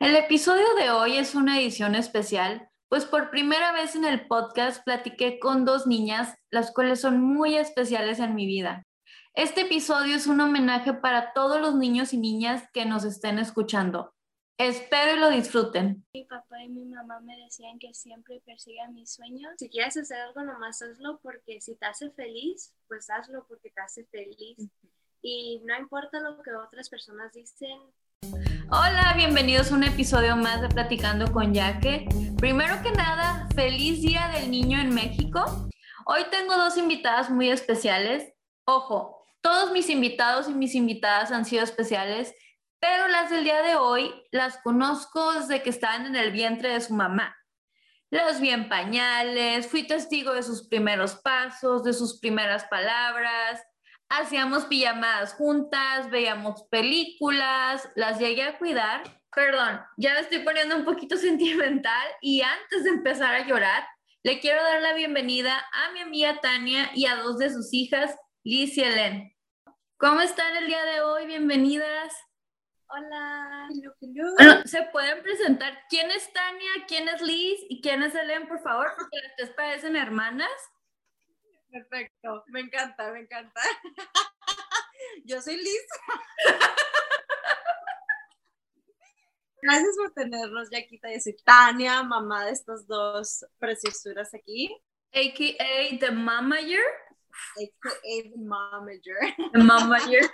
El episodio de hoy es una edición especial, pues por primera vez en el podcast platiqué con dos niñas, las cuales son muy especiales en mi vida. Este episodio es un homenaje para todos los niños y niñas que nos estén escuchando. Espero y lo disfruten. Mi papá y mi mamá me decían que siempre persiga mis sueños. Si quieres hacer algo, nomás hazlo porque si te hace feliz, pues hazlo porque te hace feliz. Y no importa lo que otras personas dicen. Hola, bienvenidos a un episodio más de Platicando con Yaque. Primero que nada, feliz Día del Niño en México. Hoy tengo dos invitadas muy especiales. Ojo, todos mis invitados y mis invitadas han sido especiales pero las del día de hoy las conozco desde que estaban en el vientre de su mamá. Las vi en pañales, fui testigo de sus primeros pasos, de sus primeras palabras, hacíamos pijamadas juntas, veíamos películas, las llegué a cuidar. Perdón, ya me estoy poniendo un poquito sentimental y antes de empezar a llorar, le quiero dar la bienvenida a mi amiga Tania y a dos de sus hijas, Liz y Helen. ¿Cómo están el día de hoy? Bienvenidas. Hola. Bueno, ¿se pueden presentar quién es Tania, quién es Liz y quién es Helen, por favor? Porque las tres parecen hermanas. Perfecto, me encanta, me encanta. Yo soy Liz. Gracias por tenernos, Yaquita. Yo soy Tania, mamá de estas dos preciosuras aquí. AKA The Mamager. AKA The Mamager. The Mamager.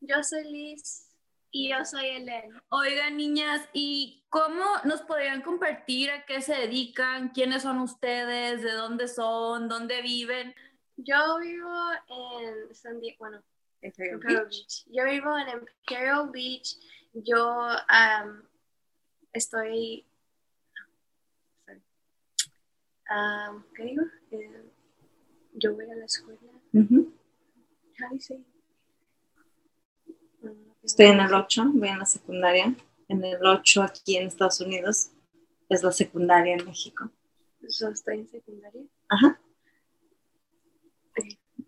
Yo soy Liz. Y yo soy Elena. Oigan, niñas, ¿y cómo nos podrían compartir a qué se dedican? ¿Quiénes son ustedes? ¿De dónde son? ¿Dónde viven? Yo vivo en San Diego, bueno, Imperial, Beach. Yo vivo en Imperial Beach. Yo um, estoy. Um, ¿Qué digo? Eh, yo voy a la escuela. Uh -huh. How do you say? Estoy en el 8, voy en la secundaria. En el 8 aquí en Estados Unidos es la secundaria en México. ¿Yo estoy en secundaria? Ajá.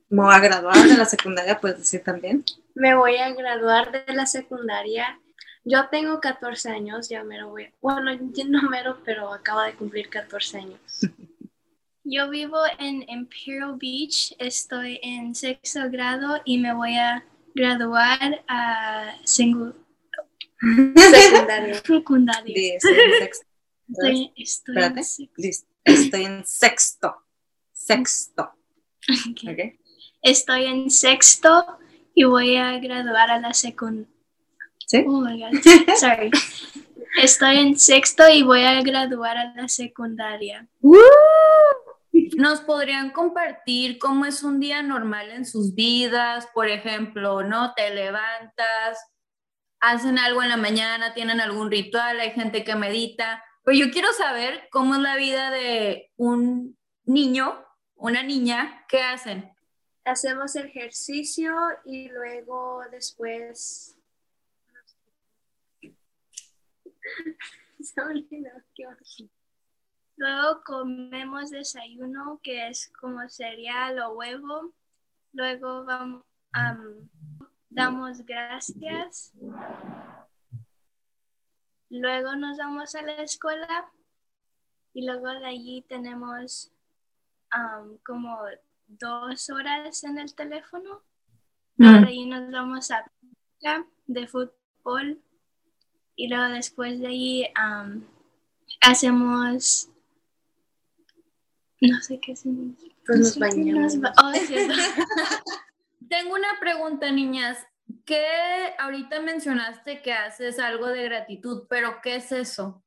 ¿Me voy a graduar de la secundaria, puedes decir también? Me voy a graduar de la secundaria. Yo tengo 14 años, ya me lo voy. Bueno, no mero, pero acabo de cumplir 14 años. Yo vivo en Imperial Beach, estoy en sexto grado y me voy a graduar a single, secundario. Estoy, estoy, en sexto. estoy en sexto. Sexto. Okay. Okay. Estoy en sexto y voy a graduar a la secundaria. ¿Sí? Oh my God. Sorry. Estoy en sexto y voy a graduar a la secundaria. ¿Nos podrían compartir cómo es un día normal en sus vidas? Por ejemplo, ¿no? Te levantas, hacen algo en la mañana, tienen algún ritual, hay gente que medita. Pero yo quiero saber cómo es la vida de un niño, una niña, ¿qué hacen? Hacemos ejercicio y luego después... Se olvidó qué Luego comemos desayuno, que es como cereal o huevo. Luego vamos, um, damos gracias. Luego nos vamos a la escuela y luego de allí tenemos um, como dos horas en el teléfono. Luego de allí nos vamos a de fútbol y luego después de allí um, hacemos no sé qué significa. Pues nos bañamos. Oh, Tengo una pregunta, niñas. ¿Qué ahorita mencionaste que haces algo de gratitud, pero qué es eso?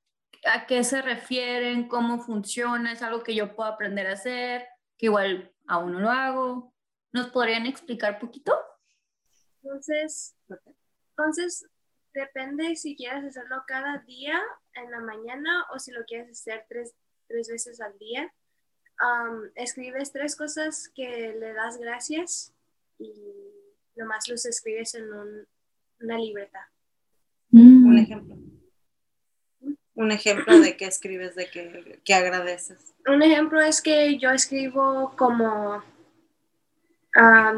¿A qué se refieren? ¿Cómo funciona? ¿Es algo que yo puedo aprender a hacer? Que igual aún no lo hago. ¿Nos podrían explicar poquito? Entonces, entonces depende si quieres hacerlo cada día en la mañana o si lo quieres hacer tres, tres veces al día escribes tres cosas que le das gracias y nomás los escribes en una libreta. Mm. Un ejemplo. Un ejemplo de qué escribes, de qué, agradeces. Un ejemplo es que yo escribo como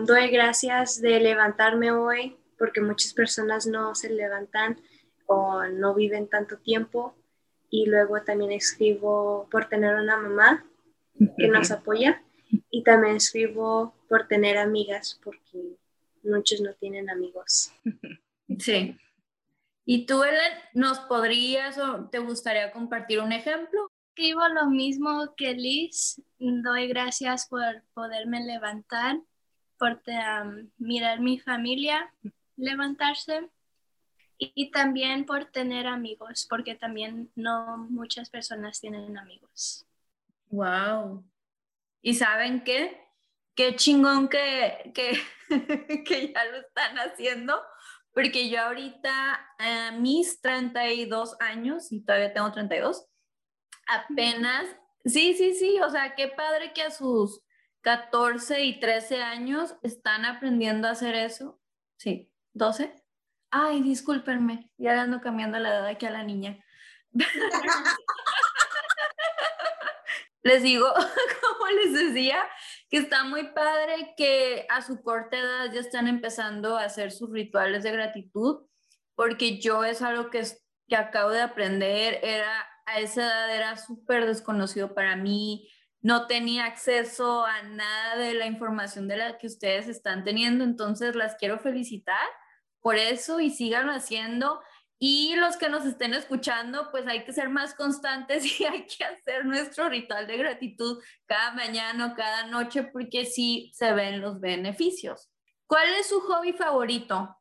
doy gracias de levantarme hoy porque muchas personas no se levantan o no viven tanto tiempo. Y luego también escribo por tener una mamá que nos apoya. Y también escribo por tener amigas, porque muchos no tienen amigos. Sí. ¿Y tú, Ellen, nos podrías o te gustaría compartir un ejemplo? Escribo lo mismo que Liz. Doy gracias por poderme levantar, por mirar mi familia levantarse y, también por tener amigos, porque también no muchas personas tienen amigos. Wow. ¿Y saben qué? Qué chingón que, que, que ya lo están haciendo, porque yo ahorita a mis 32 años, y todavía tengo 32, apenas, sí, sí, sí, o sea, qué padre que a sus 14 y 13 años están aprendiendo a hacer eso. Sí, 12. Ay, discúlpenme, ya ando cambiando la edad aquí a la niña. les digo, como les decía, que está muy padre que a su corta edad ya están empezando a hacer sus rituales de gratitud, porque yo es algo que, que acabo de aprender, era a esa edad era súper desconocido para mí, no tenía acceso a nada de la información de la que ustedes están teniendo, entonces las quiero felicitar por eso y síganlo haciendo. Y los que nos estén escuchando, pues hay que ser más constantes y hay que hacer nuestro ritual de gratitud cada mañana o cada noche porque sí se ven los beneficios. ¿Cuál es su hobby favorito?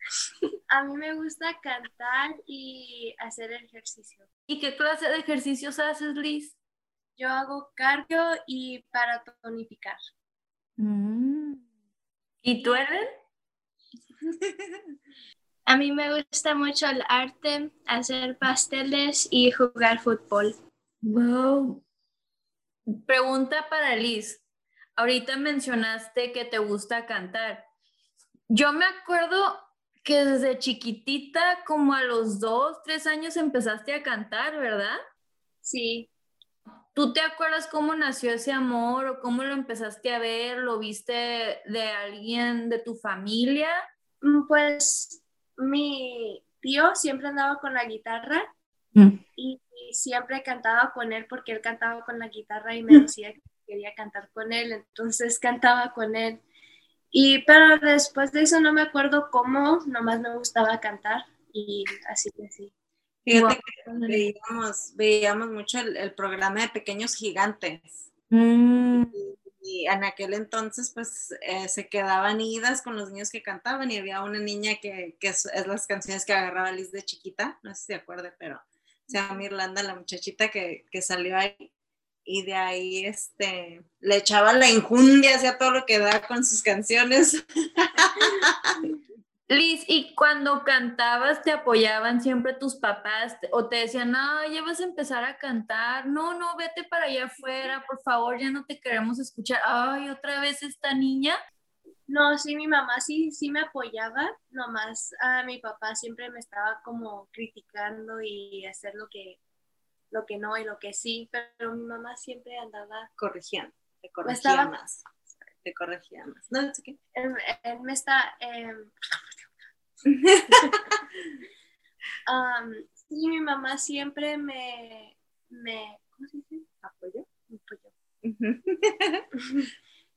A mí me gusta cantar y hacer ejercicio. ¿Y qué clase de ejercicios haces, Liz? Yo hago cardio y para tonificar. Mm. ¿Y tú, Ellen? A mí me gusta mucho el arte, hacer pasteles y jugar fútbol. Wow. Pregunta para Liz. Ahorita mencionaste que te gusta cantar. Yo me acuerdo que desde chiquitita, como a los dos, tres años, empezaste a cantar, ¿verdad? Sí. ¿Tú te acuerdas cómo nació ese amor o cómo lo empezaste a ver? ¿Lo viste de alguien de tu familia? Mm, pues mi tío siempre andaba con la guitarra mm. y, siempre cantaba con él porque él cantaba con la guitarra y me mm. decía que quería cantar con él, entonces cantaba con él. Y pero después de eso no me acuerdo cómo, nomás me gustaba cantar y así que sí. Fíjate que veíamos, veíamos mucho el, programa de Pequeños Gigantes y en aquel entonces pues eh, se quedaban idas con los niños que cantaban y había una niña que, que es, las canciones que agarraba Liz de chiquita, no sé si se acuerde, pero se llama Irlanda, la muchachita que, que, salió ahí y de ahí este, le echaba la injundia hacia todo lo que da con sus canciones. Liz, ¿y cuando cantabas te apoyaban siempre tus papás o te decían, no, ya vas a empezar a cantar, no, no, vete para allá afuera, por favor, ya no te queremos escuchar, ay, otra vez esta niña? No, sí, mi mamá sí, sí me apoyaba, nomás a mi papá siempre me estaba como criticando y hacer lo que, lo que no y lo que sí, pero mi mamá siempre andaba corrigiendo, te corregía más, te corregía más. No, es que... él, me está... Em, um, sí, mi mamá siempre me, me ¿cómo se dice? ¿Apoyó? Me apoyó.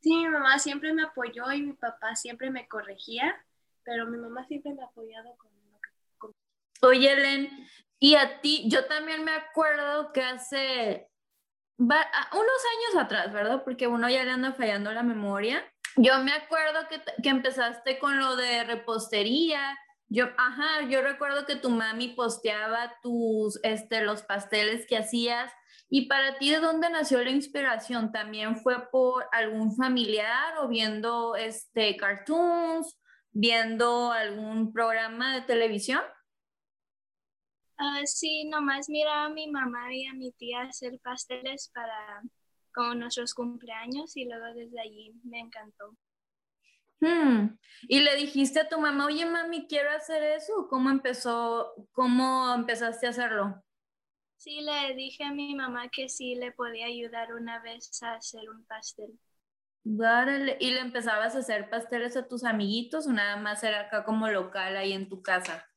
sí, mi mamá siempre me apoyó y mi papá siempre me corregía, pero mi mamá siempre me ha apoyado con lo que... Oye, Ellen, y a ti, yo también me acuerdo que hace unos años atrás, ¿verdad? Porque uno ya le anda fallando la memoria yo me acuerdo que, que, empezaste con lo de repostería. Yo, ajá, yo recuerdo que tu mami posteaba tus, este, los pasteles que hacías. ¿Y para ti de dónde nació la inspiración? ¿También fue por algún familiar o viendo este, cartoons, viendo algún programa de televisión? Uh, sí, nomás mira a mi mamá y a mi tía hacer pasteles para con nuestros cumpleaños y luego desde allí me encantó. Hmm. ¿Y le dijiste a tu mamá, oye mami, quiero hacer eso? ¿Cómo empezó, cómo empezaste a hacerlo? Sí, le dije a mi mamá que sí le podía ayudar una vez a hacer un pastel. ¿Y le empezabas a hacer pasteles a tus amiguitos o nada más era acá como local ahí en tu casa?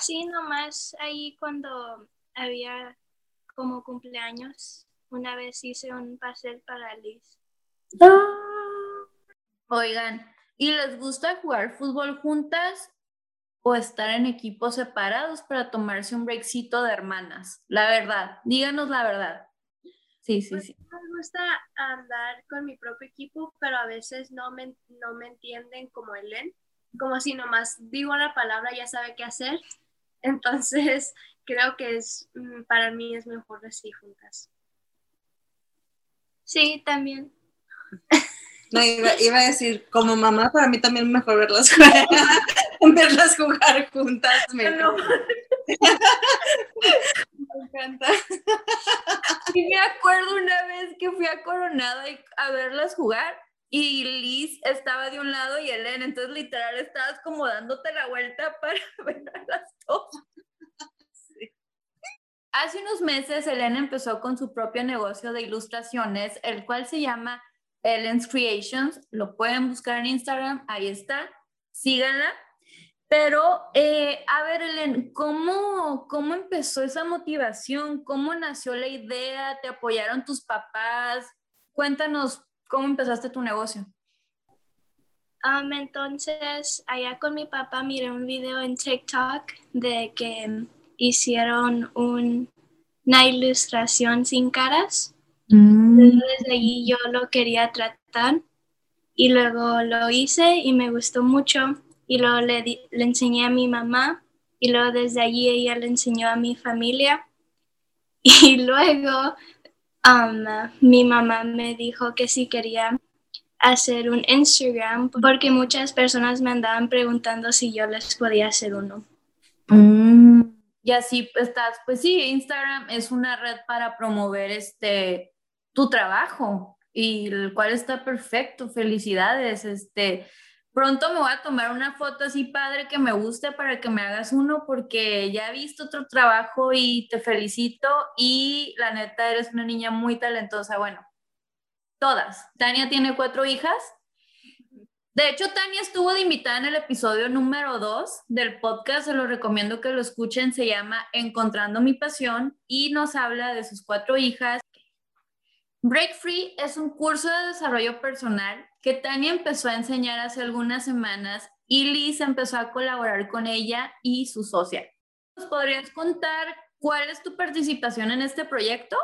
Sí, nomás ahí cuando había como cumpleaños, una vez hice un pastel para Liz. Ah. Oigan, ¿y les gusta jugar fútbol juntas o estar en equipos separados para tomarse un breakcito de hermanas? La verdad, díganos la verdad. Sí, sí, pues sí. Me gusta andar con mi propio equipo, pero a veces no me, no me entienden como Elen, como si nomás digo la palabra ya sabe qué hacer. Entonces, creo que es mm, para mí es mejor así juntas. Sí, también. No, iba, a decir, como mamá, para mí también es mejor verlas jugar, verlas jugar juntas. Me, encanta. Y me acuerdo una vez que fui a Coronado a verlas jugar y Liz estaba de un lado y Elena, entonces literal estabas como dándote la vuelta para ver a las dos. Hace unos meses Elena empezó con su propio negocio de ilustraciones, el cual se llama Ellen's Creations. Lo pueden buscar en Instagram, ahí está, síganla. Pero, eh, a ver, Ellen, ¿cómo, ¿cómo empezó esa motivación? ¿Cómo nació la idea? ¿Te apoyaron tus papás? Cuéntanos cómo empezaste tu negocio. Um, entonces, allá con mi papá miré un video en TikTok de que hicieron una ilustración sin caras. Mm. Desde allí yo lo quería tratar y luego lo hice y me gustó mucho y luego le, le enseñé a mi mamá y luego desde allí ella le enseñó a mi familia y luego um, mi mamá me dijo que si quería hacer un Instagram porque muchas personas me andaban preguntando si yo les podía hacer uno. Mm. Y así estás, pues sí, Instagram es una red para promover este tu trabajo y el cual está perfecto. Felicidades, este Pronto me voy a tomar una foto así padre que me guste para que me hagas uno porque ya he visto otro trabajo y te felicito y la neta eres una niña muy talentosa. Bueno, todas. Tania tiene cuatro hijas. De hecho, Tania estuvo de invitada en el episodio número dos del podcast, se lo recomiendo que lo escuchen, se llama Encontrando mi pasión y nos habla de sus cuatro hijas. Break Free es un curso de desarrollo personal que Tania empezó a enseñar hace algunas semanas y Liz empezó a colaborar con ella y su socia. ¿Nos podrías contar cuál es tu participación en este proyecto?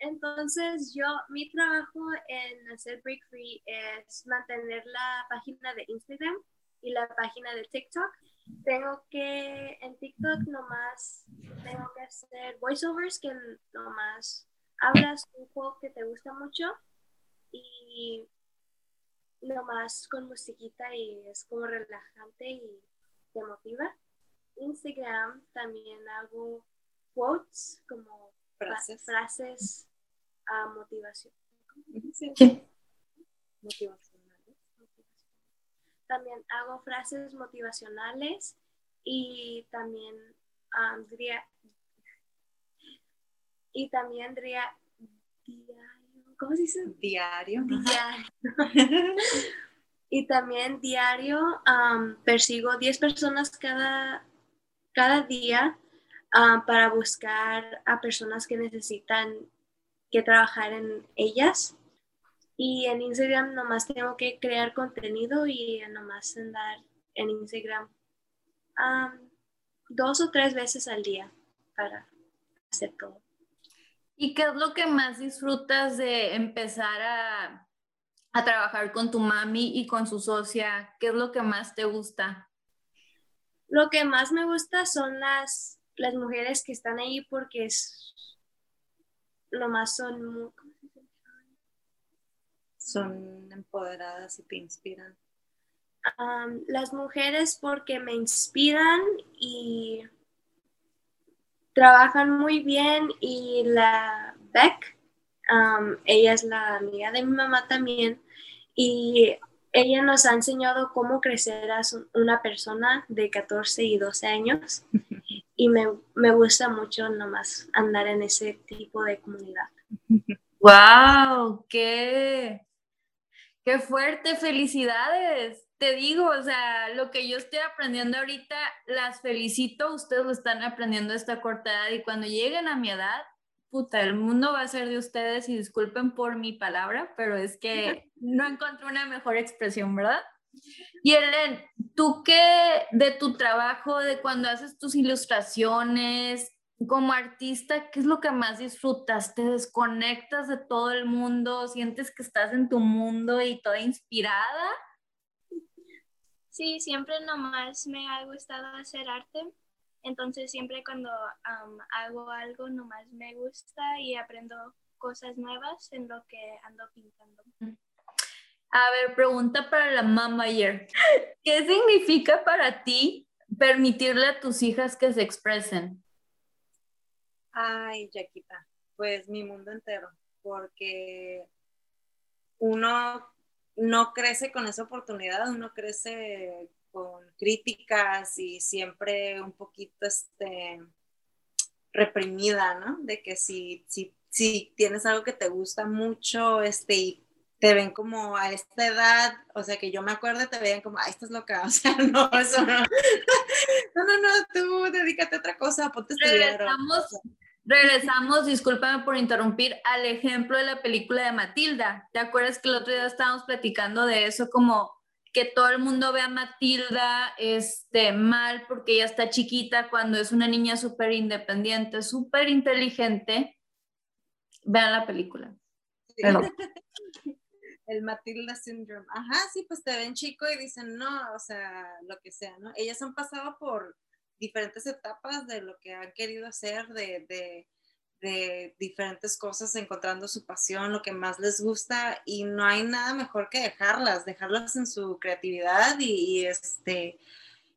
Entonces, yo, mi trabajo en hacer Break Free es mantener la página de Instagram y la página de TikTok. Tengo que, en TikTok nomás, tengo que hacer voiceovers que nomás hablas un juego que te gusta mucho y nomás con musiquita y es como relajante y te motiva. Instagram también hago quotes como frases, frases a motivación. Motivacionales. También hago frases motivacionales y también diría y también diría ¿cómo se dice? Diario. Diario. y también diario persigo 10 personas cada, cada día para buscar a personas que necesitan que trabajar en ellas. Y en Instagram nomás tengo que crear contenido y nomás andar en Instagram dos o tres veces al día para hacer todo. ¿Y qué es lo que más disfrutas de empezar a, trabajar con tu mami y con su socia? ¿Qué es lo que más te gusta? Lo que más me gusta son las, las mujeres que están ahí porque es lo más son son empoderadas y te inspiran. las mujeres porque me inspiran y trabajan muy bien y la Beck, um, ella es la amiga de mi mamá también y ella nos ha enseñado cómo crecer a una persona de 14 y 12 años y me, me gusta mucho nomás andar en ese tipo de comunidad. ¡Wow! ¡Qué, Qué fuerte, felicidades. Te digo, o sea, lo que yo estoy aprendiendo ahorita, las felicito, ustedes lo están aprendiendo a esta corta edad y cuando lleguen a mi edad, puta, el mundo va a ser de ustedes y disculpen por mi palabra, pero es que no encontré una mejor expresión, ¿verdad? Y Ellen, tú qué de tu trabajo, de cuando haces tus ilustraciones, como artista, ¿qué es lo que más disfrutas? ¿Te desconectas de todo el mundo? ¿Sientes que estás en tu mundo y toda inspirada? Sí, siempre nomás me ha gustado hacer arte. Entonces siempre cuando hago algo nomás me gusta y aprendo cosas nuevas en lo que ando pintando. A ver, pregunta para la mamá ayer. ¿Qué significa para ti permitirle a tus hijas que se expresen? Ay, Yaquita, pues mi mundo entero, porque uno no crece con esa oportunidad, uno crece con críticas y siempre un poquito este, reprimida, ¿no? De que si, si, si tienes algo que te gusta mucho este, y te ven como a esta edad, o sea, que yo me acuerdo, te veían como, ay, estás loca, o sea, no, eso no. No, no, no, tú dedícate a otra cosa, ponte a estudiar. Regresamos, regresamos, discúlpame por interrumpir, al ejemplo de la película de Matilda. ¿Te acuerdas que el otro día estábamos platicando de eso, como que todo el mundo ve a Matilda este, mal porque ella está chiquita cuando es una niña súper independiente, súper inteligente? Vean la película. el Matilda Syndrome. Ajá, sí, pues te ven chico y dicen, no, o sea, lo que sea, ¿no? Ellas han pasado por diferentes etapas de lo que han querido hacer, de, de, diferentes cosas, encontrando su pasión, lo que más les gusta, y no hay nada mejor que dejarlas, dejarlas en su creatividad y, este,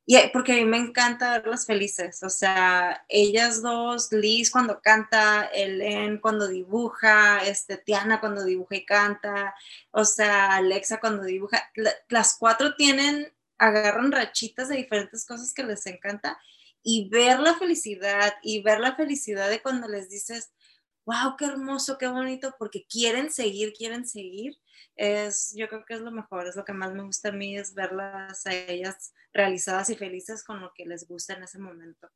y porque a mí me encanta verlas felices, o sea, ellas dos, Liz cuando canta, Ellen cuando dibuja, este, Tiana cuando dibuja y canta, o sea, Alexa cuando dibuja, las cuatro tienen, agarran rachitas de diferentes cosas que les encanta y ver la felicidad y ver la felicidad de cuando les dices, wow, qué hermoso, qué bonito, porque quieren seguir, quieren seguir es, yo creo que es lo mejor, es lo que más me gusta a mí, es verlas a ellas realizadas y felices con lo que les gusta en ese momento.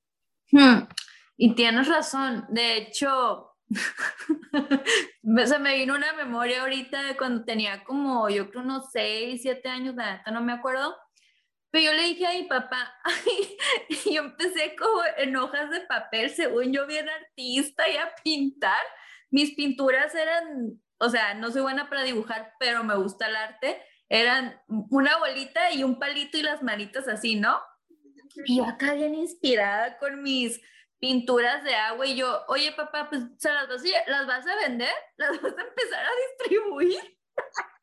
Hmm, y tienes razón, de hecho, se me vino una memoria ahorita de cuando tenía como, yo creo, unos 6, 7 años, de no me acuerdo, pero yo le dije a mi papá, y yo empecé como en hojas de papel, según yo bien artista y a pintar, mis pinturas eran o sea, no soy buena para dibujar, pero me gusta el arte, eran una bolita y un palito y las manitas así, ¿no? Y yo acá bien inspirada con mis pinturas de agua y yo, oye papá, pues ¿se las vas, a, las vas a vender? ¿Las vas a empezar a distribuir?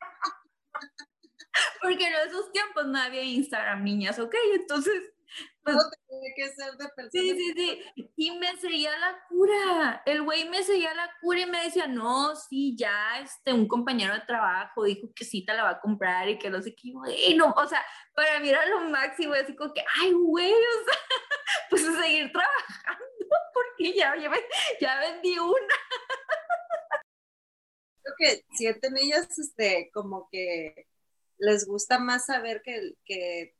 Porque en esos tiempos no había Instagram, niñas, ¿ok? Entonces pues, que ser de persona. Sí, sí, sí. Y me seguía la cura. El güey me seguía la cura y me decía, no, sí, ya, este, un compañero de trabajo dijo que sí te la va a comprar y que no sé qué. Y no, o sea, para mí era lo máximo, así como que, ay, güey, o sea, pues seguir trabajando porque ya, ya, ya vendí una. Creo que sienten ellas, este, como que les gusta más saber que,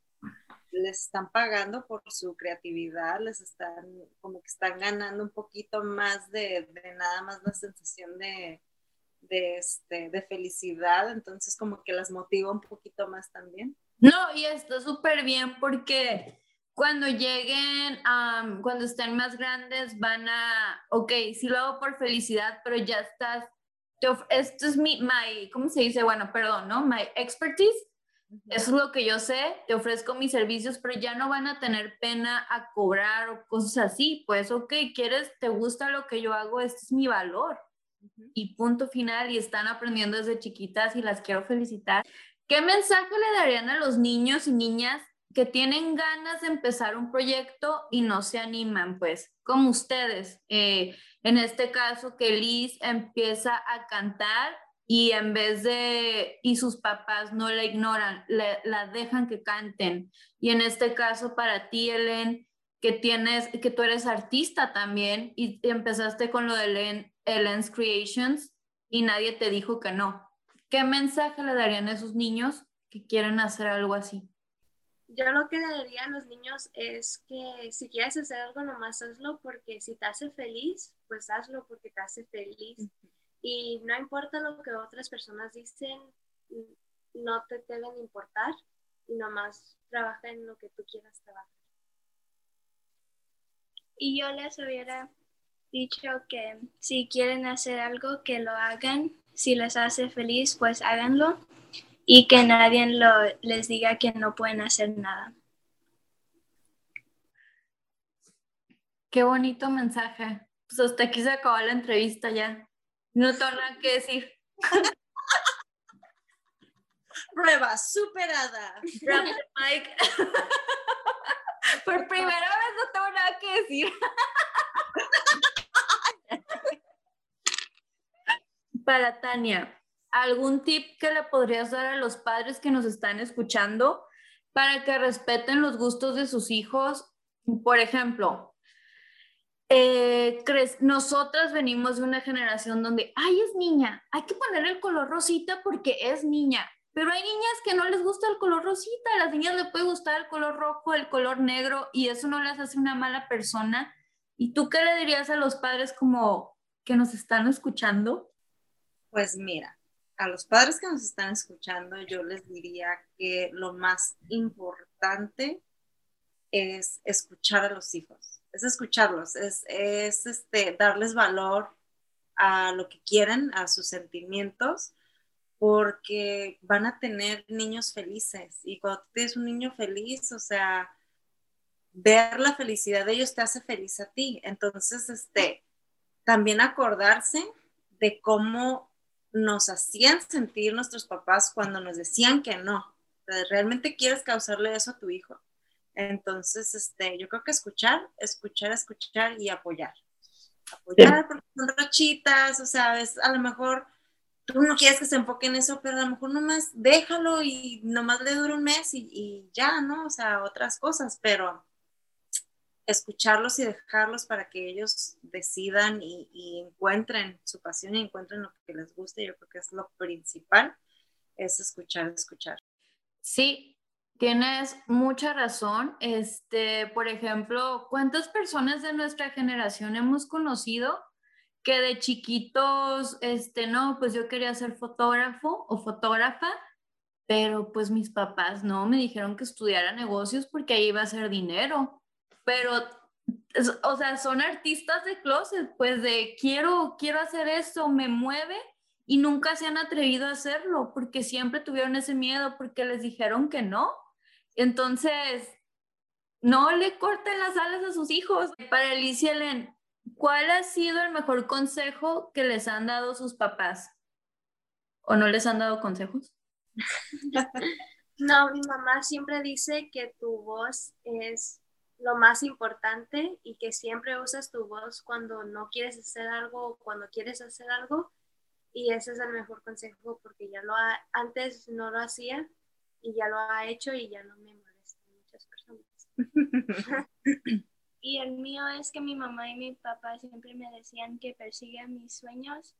les están pagando por su creatividad, les están como que están ganando un poquito más de, nada más la sensación de, este, de felicidad, entonces como que las motiva un poquito más también. No, y está súper bien porque cuando lleguen, cuando estén más grandes, van a, ok, sí lo hago por felicidad, pero ya estás, esto es mi, my, ¿cómo se dice? Bueno, perdón, ¿no? My expertise eso es lo que yo sé, te ofrezco mis servicios, pero ya no van a tener pena a cobrar o cosas así. Pues, ok, quieres, te gusta lo que yo hago, este es mi valor. Y punto final, y están aprendiendo desde chiquitas y las quiero felicitar. ¿Qué mensaje le darían a los niños y niñas que tienen ganas de empezar un proyecto y no se animan? Pues, como ustedes, eh, en este caso, que Liz empieza a cantar y en vez de, y sus papás no la ignoran, la dejan que canten. Y en este caso para ti, Ellen, que tienes, que tú eres artista también y empezaste con lo de Ellen, Ellen's Creations y nadie te dijo que no. ¿qué mensaje le darían a esos niños que quieren hacer algo así? Yo lo que le diría a los niños es que si quieres hacer algo, nomás hazlo porque si te hace feliz, pues hazlo porque te hace feliz. Y no importa lo que otras personas dicen, no te deben importar y nomás trabaja en lo que tú quieras trabajar. Y yo les hubiera dicho que si quieren hacer algo, que lo hagan. Si les hace feliz, pues háganlo. Y que nadie lo, les diga que no pueden hacer nada. Qué bonito mensaje. Pues hasta aquí se acabó la entrevista ya. No tengo nada que decir. Prueba superada. Por primera vez no tengo nada que decir. Para Tania, ¿algún tip que le podrías dar a los padres que nos están escuchando para que respeten los gustos de sus hijos? Por ejemplo, eh, ¿crees? nosotras venimos de una generación donde, ay, es niña, hay que ponerle el color rosita porque es niña. Pero hay niñas que no les gusta el color rosita, a las niñas les puede gustar el color rojo, el color negro, y eso no les hace una mala persona. ¿Y tú qué le dirías a los padres como que nos están escuchando? Pues mira, a los padres que nos están escuchando, yo les diría que lo más importante es escuchar a los hijos, es escucharlos, es, es este, darles valor a lo que quieren, a sus sentimientos porque van a tener niños felices y cuando tienes un niño feliz, o sea, ver la felicidad de ellos te hace feliz a ti. Entonces, este, también acordarse de cómo nos hacían sentir nuestros papás cuando nos decían que no. ¿Realmente quieres causarle eso a tu hijo? Entonces, este, yo creo que escuchar, escuchar, escuchar y apoyar. Apoyar porque son rachitas, o sea, es a lo mejor tú no quieres que se enfoque en eso, pero a lo mejor nomás déjalo y nomás le dura un mes y, ya, ¿no? O sea, otras cosas, pero escucharlos y dejarlos para que ellos decidan y, encuentren su pasión y encuentren lo que les guste, yo creo que es lo principal, es escuchar, escuchar. Sí, tienes mucha razón. Este, por ejemplo, ¿cuántas personas de nuestra generación hemos conocido que de chiquitos, este, no, pues yo quería ser fotógrafo o fotógrafa, pero pues mis papás no, me dijeron que estudiara negocios porque ahí iba a ser dinero, pero, o sea, son artistas de closet, pues de quiero, quiero hacer esto, me mueve y nunca se han atrevido a hacerlo porque siempre tuvieron ese miedo porque les dijeron que no. Entonces, no le corten las alas a sus hijos. Para Alicia Len, ¿Cuál ha sido el mejor consejo que les han dado sus papás? ¿O no les han dado consejos? no, mi mamá siempre dice que tu voz es lo más importante y que siempre usas tu voz cuando no quieres hacer algo o cuando quieres hacer algo. Y ese es el mejor consejo porque ya lo antes no lo hacía y ya lo ha hecho y ya no me molesta muchas personas. Y el mío es que mi mamá y mi papá siempre me decían que persiga mis sueños.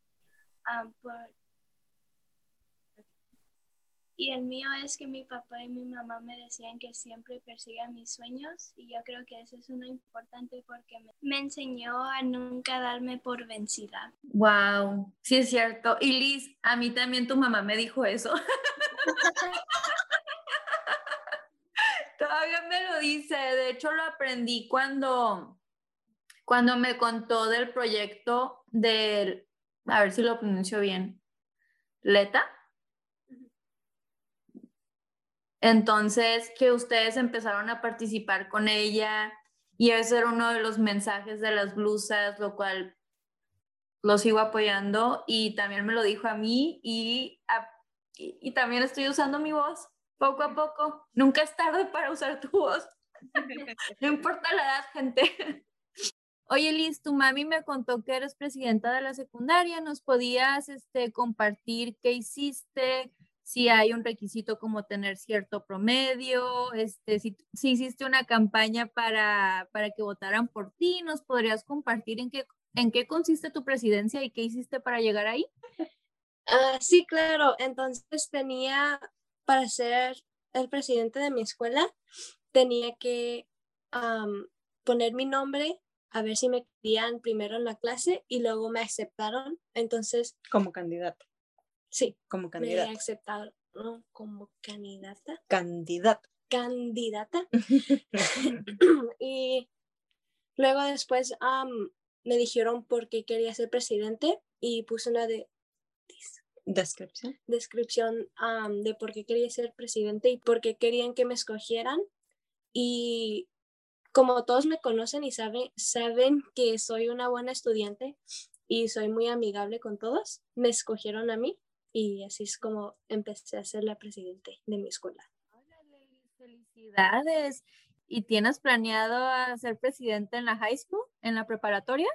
Y el mío es que mi papá y mi mamá me decían que siempre persiga mis sueños y yo creo que eso es uno importante porque me, me enseñó a nunca darme por vencida. Wow, sí es cierto. Y Liz, a mí también tu mamá me dijo eso. Dice, de hecho lo aprendí cuando, cuando me contó del proyecto del, a ver si lo pronuncio bien, Leta. Entonces, que ustedes empezaron a participar con ella y ese era uno de los mensajes de las blusas, lo cual lo sigo apoyando y también me lo dijo a mí y, y también estoy usando mi voz poco a poco. Nunca es tarde para usar tu voz. No importa la edad, gente. Oye, Liz, tu mami me contó que eres presidenta de la secundaria. ¿Nos podías este, compartir qué hiciste? Si hay un requisito como tener cierto promedio, este, si, si hiciste una campaña para, para que votaran por ti, ¿nos podrías compartir en qué, en qué consiste tu presidencia y qué hiciste para llegar ahí? Ah, sí, claro. Entonces tenía, para ser el presidente de mi escuela, tenía que poner mi nombre, a ver si me querían primero en la clase y luego me aceptaron. Entonces. Como candidato. Sí. Como candidata. Me aceptaron como candidata. Candidata. Candidata. y luego después me dijeron por qué quería ser presidente y puse una de descripción descripción de por qué quería ser presidente y por qué querían que me escogieran y como todos me conocen y saben saben que soy una buena estudiante y soy muy amigable con todos me escogieron a mí y así es como empecé a ser la presidente de mi escuela felicidades ¿Y tienes planeado ser presidente en la high school, en la preparatoria?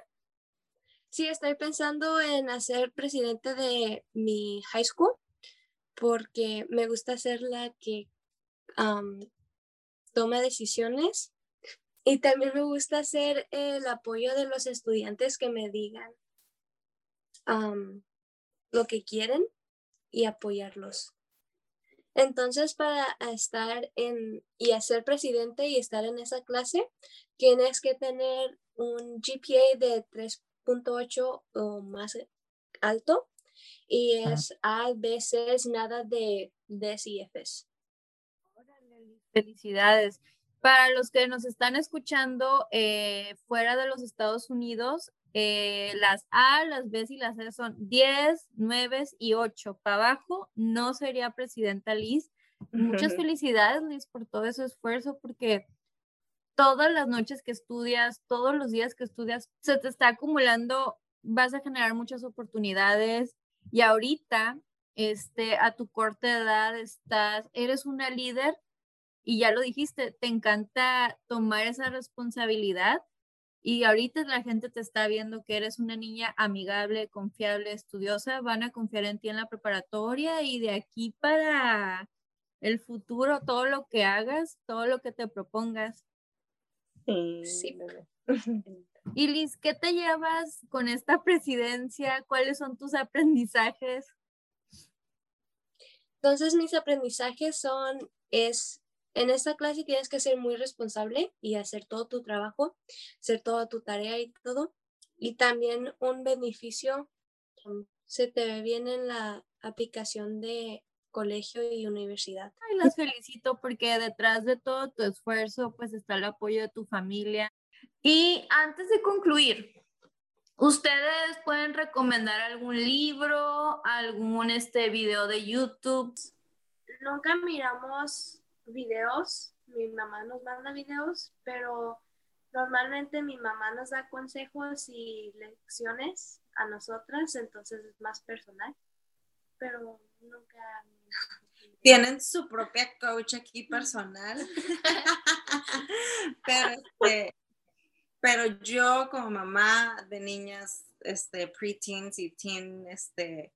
Sí, estoy pensando en hacer presidente de mi high school porque me gusta ser la que toma decisiones y también me gusta hacer el apoyo de los estudiantes que me digan lo que quieren y apoyarlos. Entonces, para estar en y ser presidente y estar en esa clase, tienes que tener un GPA de 3.8 o más alto y es A, B, C, nada de D y Fs. Felicidades. Para los que nos están escuchando eh, fuera de los Estados Unidos, eh, las A, las B y las C son 10, 9 y 8. Para abajo no sería presidenta Liz. Muchas felicidades, Liz, por todo ese esfuerzo, porque todas las noches que estudias, todos los días que estudias, se te está acumulando, vas a generar muchas oportunidades y ahorita, este, a tu corta edad, estás, eres una líder y ya lo dijiste, te encanta tomar esa responsabilidad y ahorita la gente te está viendo que eres una niña amigable, confiable, estudiosa, van a confiar en ti en la preparatoria y de aquí para el futuro, todo lo que hagas, todo lo que te propongas. Sí. Y Liz, ¿qué te llevas con esta presidencia? ¿Cuáles son tus aprendizajes? Entonces, mis aprendizajes son, es en esta clase tienes que ser muy responsable y hacer todo tu trabajo, hacer toda tu tarea y todo. Y también un beneficio se te ve bien en la aplicación de colegio y universidad. Ay, las felicito porque detrás de todo tu esfuerzo pues está el apoyo de tu familia. Y antes de concluir, ¿ustedes pueden recomendar algún libro, algún este video de YouTube? Nunca miramos videos, mi mamá nos manda videos, pero normalmente mi mamá nos da consejos y lecciones a nosotras, entonces es más personal, pero nunca... Tienen su propia coach aquí personal, pero, este, pero yo como mamá de niñas, este, preteens y teen, este,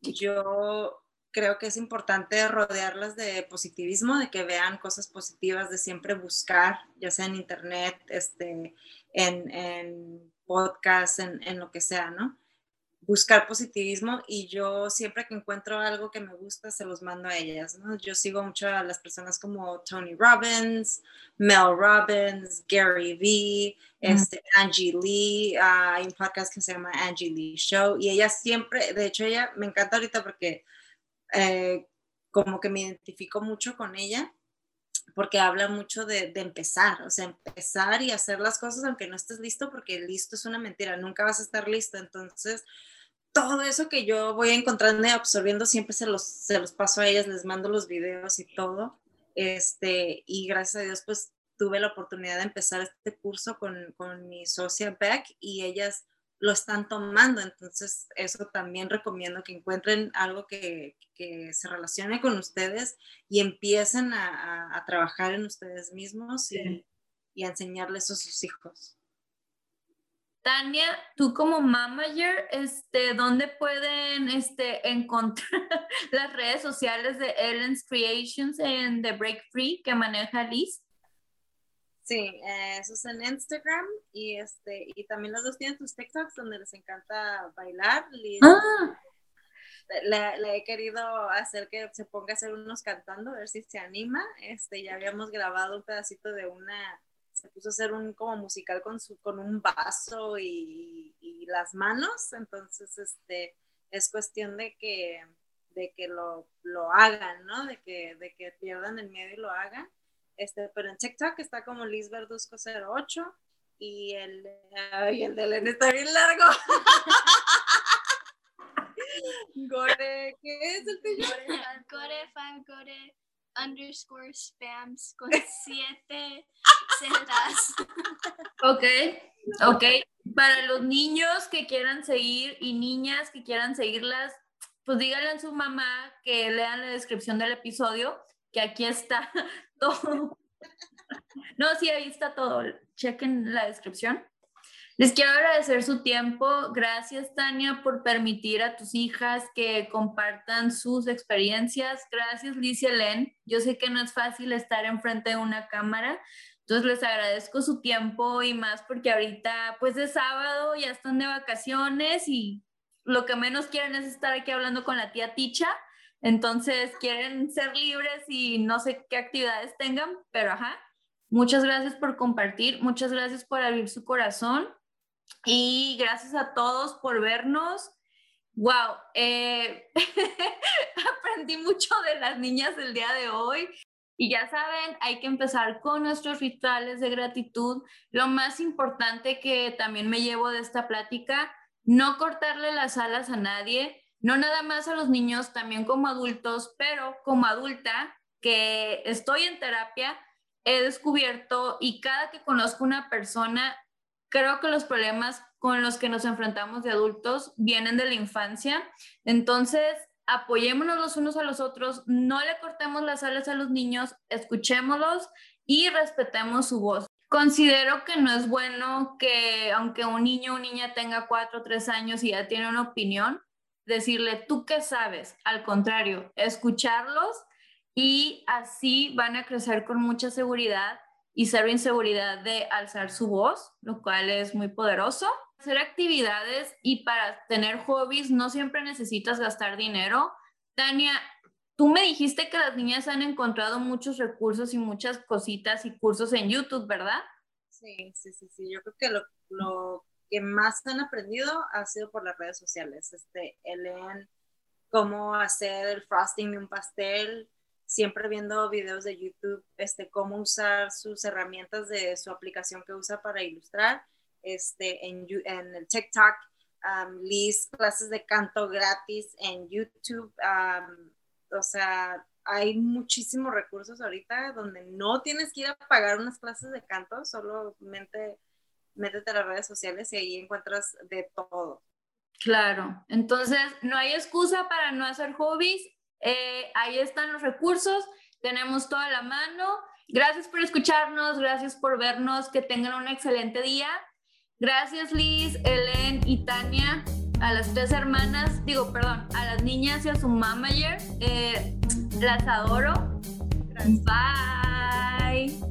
yo creo que es importante rodearlas de positivismo, de que vean cosas positivas, de siempre buscar, ya sea en internet, este, en, en podcast, en, en, lo que sea, ¿no? Buscar positivismo y yo siempre que encuentro algo que me gusta, se los mando a ellas, ¿no? Yo sigo mucho a las personas como Tony Robbins, Mel Robbins, Gary Vee, este, Angie Lee, ah, hay un podcast que se llama Angie Lee Show y ella siempre, de hecho ella me encanta ahorita porque eh, como que me identifico mucho con ella porque habla mucho de, empezar, o sea, empezar y hacer las cosas aunque no estés listo, porque listo es una mentira, nunca vas a estar listo. Entonces, todo eso que yo voy encontrando y absorbiendo, siempre se los, se los paso a ellas, les mando los videos y todo. Este, y gracias a Dios, pues tuve la oportunidad de empezar este curso con, con mi socia Beck y ellas lo están tomando. Entonces, eso también recomiendo que encuentren algo que, se relacione con ustedes y empiecen a, trabajar en ustedes mismos y, a enseñarles a sus hijos. Tania, tú como manager, este, ¿dónde pueden este, encontrar las redes sociales de Ellen's Creations en The Break Free que maneja Liz? Sí, eso es en Instagram y este y también los dos tienen tus TikToks donde les encanta bailar. Ah, este, le, he querido hacer que se ponga a hacer unos cantando, a ver si se anima. Este, ya habíamos grabado un pedacito de una, se puso a hacer un como musical con, su, con un vaso y, y las manos, entonces este, es cuestión de que, de que lo, lo hagan, ¿no? De que, de que pierdan el miedo y lo hagan. Este, pero en TikTok está como Liz Verduzco 08 y el, ay, el de Elena está bien largo. Gore, ¿qué es el tuyo? Gore, fan, Gore, underscore spams con siete celdas. Ok, ok. Para los niños que quieran seguir y niñas que quieran seguirlas, pues díganle a su mamá que lean la descripción del episodio, que aquí está todo. No, sí, ahí está todo. Chequen la descripción. Les quiero agradecer su tiempo. Gracias, Tania, por permitir a tus hijas que compartan sus experiencias. Gracias, Liz y Helen. Yo sé que no es fácil estar enfrente de una cámara, entonces les agradezco su tiempo y más porque ahorita, pues de sábado, ya están de vacaciones y lo que menos quieren es estar aquí hablando con la tía Ticha. Entonces quieren ser libres y no sé qué actividades tengan, pero ajá. Muchas gracias por compartir, muchas gracias por abrir su corazón y gracias a todos por vernos. Wow, eh, aprendí mucho de las niñas el día de hoy. Y ya saben, hay que empezar con nuestros rituales de gratitud. Lo más importante que también me llevo de esta plática, no cortarle las alas a nadie, no nada más a los niños, también como adultos, pero como adulta que estoy en terapia, he descubierto y cada que conozco una persona, creo que los problemas con los que nos enfrentamos de adultos vienen de la infancia. Entonces, apoyémonos los unos a los otros, no le cortemos las alas a los niños, escuchémoslos y respetemos su voz. Considero que no es bueno que aunque un niño o niña tenga cuatro o tres años y ya tiene una opinión, decirle, ¿tú qué sabes? Al contrario, escucharlos y así van a crecer con mucha seguridad y cero inseguridad de alzar su voz, lo cual es muy poderoso. Hacer actividades y para tener hobbies no siempre necesitas gastar dinero. Tania, tú me dijiste que las niñas han encontrado muchos recursos y muchas cositas y cursos en YouTube, ¿verdad? Sí, sí, sí, sí. Yo creo que lo, lo que más han aprendido ha sido por las redes sociales. Este, leen cómo hacer el frosting de un pastel, siempre viendo videos de YouTube, este, cómo usar sus herramientas de su aplicación que usa para ilustrar, este, en, en el TikTok, um, Liz, clases de canto gratis en YouTube, o sea, hay muchísimos recursos ahorita donde no tienes que ir a pagar unas clases de canto, solamente métete a las redes sociales y ahí encuentras de todo. Claro, entonces no hay excusa para no hacer hobbies, eh, ahí están los recursos, tenemos toda la mano. Gracias por escucharnos, gracias por vernos, que tengan un excelente día. Gracias Liz, Ellen y Tania, a las tres hermanas, digo, perdón, a las niñas y a su mamager. Eh, las adoro. Bye.